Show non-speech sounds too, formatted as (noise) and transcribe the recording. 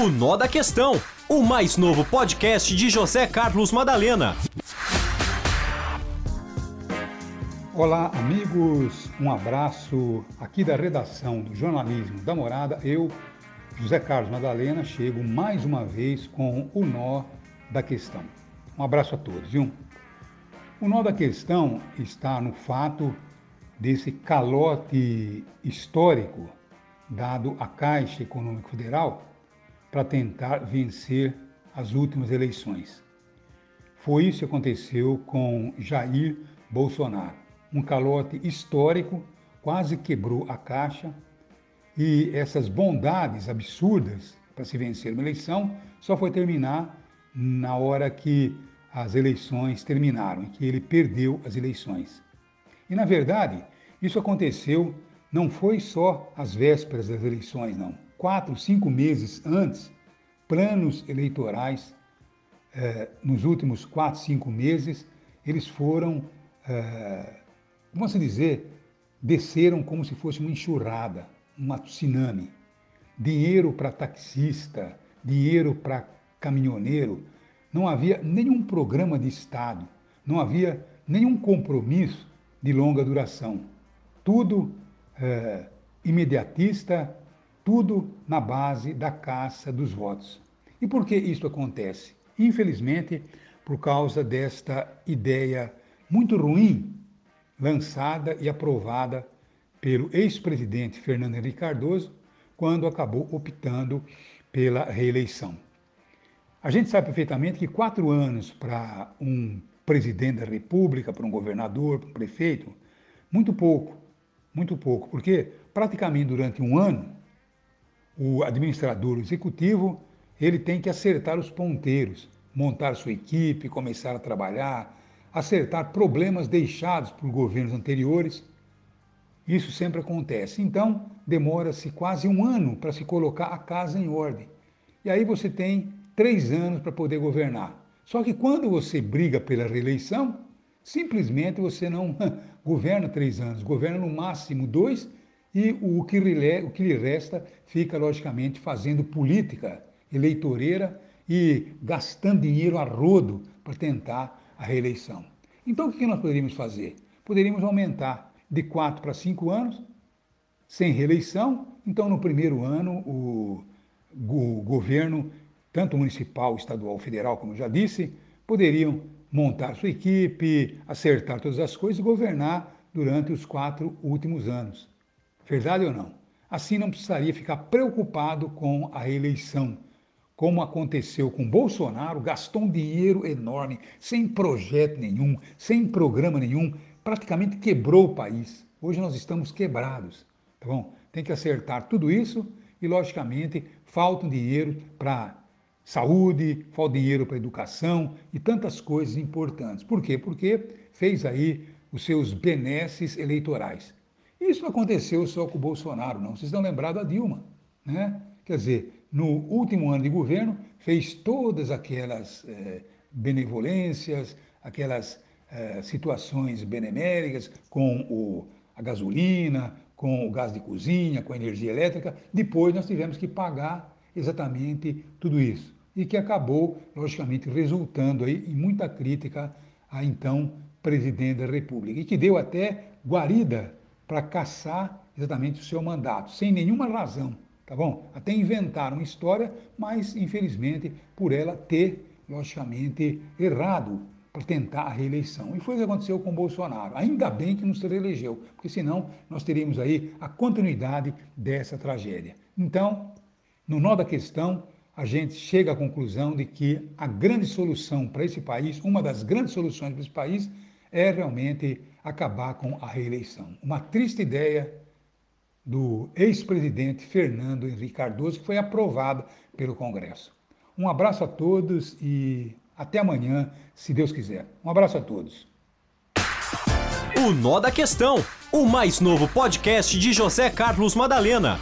O Nó da Questão, o mais novo podcast de José Carlos Madalena. Olá, amigos. Um abraço aqui da redação do jornalismo da Morada. Eu, José Carlos Madalena, chego mais uma vez com o Nó da Questão. Um abraço a todos, viu? O nó da questão está no fato desse calote histórico dado à Caixa Econômica Federal para tentar vencer as últimas eleições. Foi isso que aconteceu com Jair Bolsonaro. Um calote histórico quase quebrou a Caixa e essas bondades absurdas para se vencer uma eleição só foi terminar na hora que as eleições terminaram, que ele perdeu as eleições. E na verdade, isso aconteceu não foi só às vésperas das eleições, não quatro, cinco meses antes, planos eleitorais, eh, nos últimos quatro, cinco meses, eles foram, eh, vamos dizer, desceram como se fosse uma enxurrada, uma tsunami. Dinheiro para taxista, dinheiro para caminhoneiro, não havia nenhum programa de Estado, não havia nenhum compromisso de longa duração. Tudo eh, imediatista, tudo na base da caça dos votos. E por que isso acontece? Infelizmente, por causa desta ideia muito ruim lançada e aprovada pelo ex-presidente Fernando Henrique Cardoso, quando acabou optando pela reeleição. A gente sabe perfeitamente que quatro anos para um presidente da República, para um governador, para um prefeito, muito pouco, muito pouco, porque praticamente durante um ano o administrador executivo ele tem que acertar os ponteiros, montar sua equipe, começar a trabalhar, acertar problemas deixados por governos anteriores. Isso sempre acontece. Então, demora-se quase um ano para se colocar a casa em ordem. E aí você tem três anos para poder governar. Só que quando você briga pela reeleição, simplesmente você não (laughs) governa três anos, governa no máximo dois e o que, lhe, o que lhe resta fica, logicamente, fazendo política eleitoreira e gastando dinheiro a rodo para tentar a reeleição. Então, o que nós poderíamos fazer? Poderíamos aumentar de quatro para cinco anos, sem reeleição. Então, no primeiro ano, o, o governo, tanto municipal, estadual, federal, como já disse, poderiam montar sua equipe, acertar todas as coisas e governar durante os quatro últimos anos. Verdade ou não? Assim não precisaria ficar preocupado com a eleição, como aconteceu com Bolsonaro, gastou um dinheiro enorme, sem projeto nenhum, sem programa nenhum, praticamente quebrou o país. Hoje nós estamos quebrados, tá bom? Tem que acertar tudo isso e, logicamente, falta dinheiro para saúde, falta dinheiro para educação e tantas coisas importantes. Por quê? Porque fez aí os seus benesses eleitorais. Isso não aconteceu só com o Bolsonaro, não. Vocês estão lembrados da Dilma, né? Quer dizer, no último ano de governo, fez todas aquelas eh, benevolências, aquelas eh, situações beneméricas com o, a gasolina, com o gás de cozinha, com a energia elétrica. Depois nós tivemos que pagar exatamente tudo isso. E que acabou, logicamente, resultando aí em muita crítica a então presidente da República. E que deu até guarida para caçar exatamente o seu mandato, sem nenhuma razão, tá bom? Até inventaram uma história, mas infelizmente por ela ter, logicamente, errado para tentar a reeleição. E foi o que aconteceu com Bolsonaro. Ainda bem que não se reelegeu, porque senão nós teríamos aí a continuidade dessa tragédia. Então, no nó da questão, a gente chega à conclusão de que a grande solução para esse país, uma das grandes soluções para esse país, é realmente acabar com a reeleição. Uma triste ideia do ex-presidente Fernando Henrique Cardoso, que foi aprovada pelo Congresso. Um abraço a todos e até amanhã, se Deus quiser. Um abraço a todos. O Nó da Questão, o mais novo podcast de José Carlos Madalena.